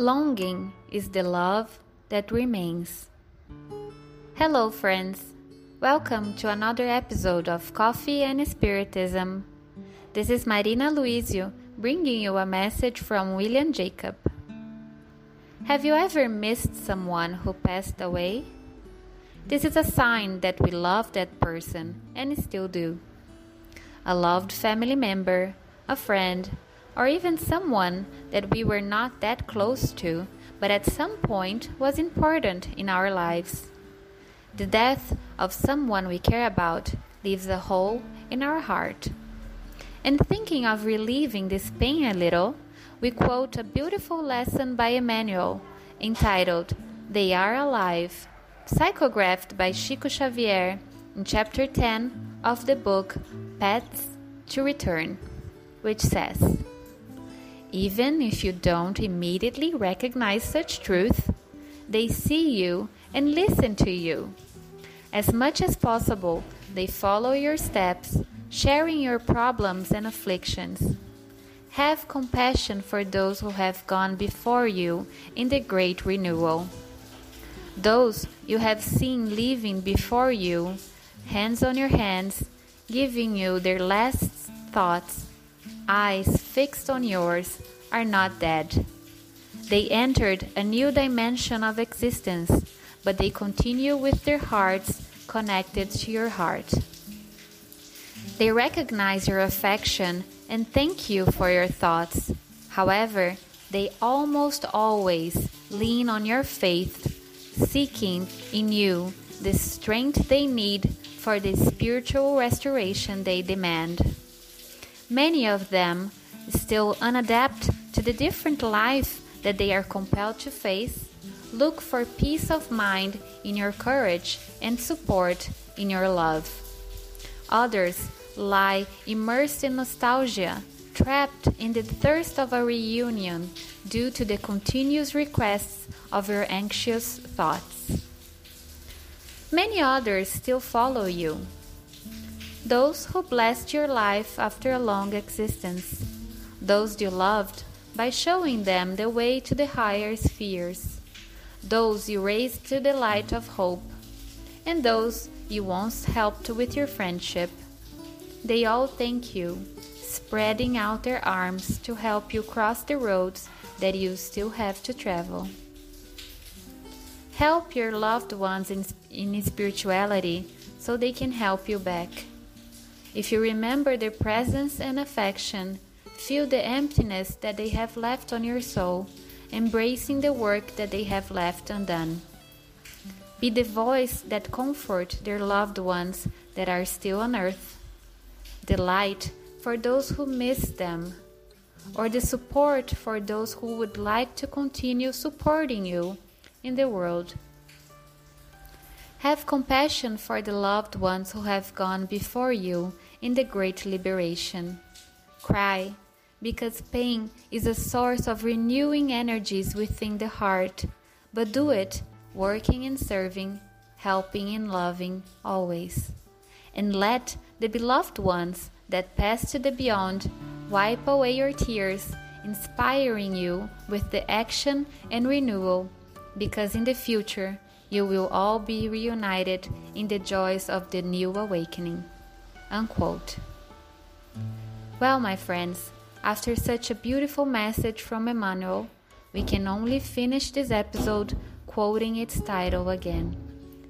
Longing is the love that remains. Hello, friends. Welcome to another episode of Coffee and Spiritism. This is Marina Luizio bringing you a message from William Jacob. Have you ever missed someone who passed away? This is a sign that we love that person and still do. A loved family member, a friend, or even someone that we were not that close to, but at some point was important in our lives. The death of someone we care about leaves a hole in our heart. And thinking of relieving this pain a little, we quote a beautiful lesson by Emmanuel entitled They Are Alive, psychographed by Chico Xavier in chapter 10 of the book Paths to Return, which says, even if you don't immediately recognize such truth, they see you and listen to you. As much as possible, they follow your steps, sharing your problems and afflictions. Have compassion for those who have gone before you in the great renewal. Those you have seen living before you, hands on your hands, giving you their last thoughts eyes fixed on yours, are not dead. They entered a new dimension of existence, but they continue with their hearts connected to your heart. They recognize your affection and thank you for your thoughts. However, they almost always lean on your faith, seeking in you the strength they need for the spiritual restoration they demand. Many of them still unadapted to the different life that they are compelled to face, look for peace of mind in your courage and support in your love. Others lie immersed in nostalgia, trapped in the thirst of a reunion due to the continuous requests of your anxious thoughts. Many others still follow you, those who blessed your life after a long existence, those you loved by showing them the way to the higher spheres, those you raised to the light of hope, and those you once helped with your friendship. They all thank you, spreading out their arms to help you cross the roads that you still have to travel. Help your loved ones in, in spirituality so they can help you back. If you remember their presence and affection, feel the emptiness that they have left on your soul, embracing the work that they have left undone. Be the voice that comfort their loved ones that are still on earth, the light for those who miss them, or the support for those who would like to continue supporting you in the world. Have compassion for the loved ones who have gone before you in the great liberation. Cry, because pain is a source of renewing energies within the heart, but do it working and serving, helping and loving always. And let the beloved ones that pass to the beyond wipe away your tears, inspiring you with the action and renewal, because in the future, you will all be reunited in the joys of the new awakening. Unquote. Well, my friends, after such a beautiful message from Emmanuel, we can only finish this episode quoting its title again,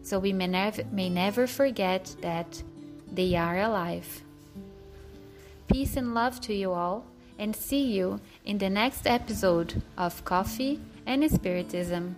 so we may, nev- may never forget that they are alive. Peace and love to you all, and see you in the next episode of Coffee and Spiritism.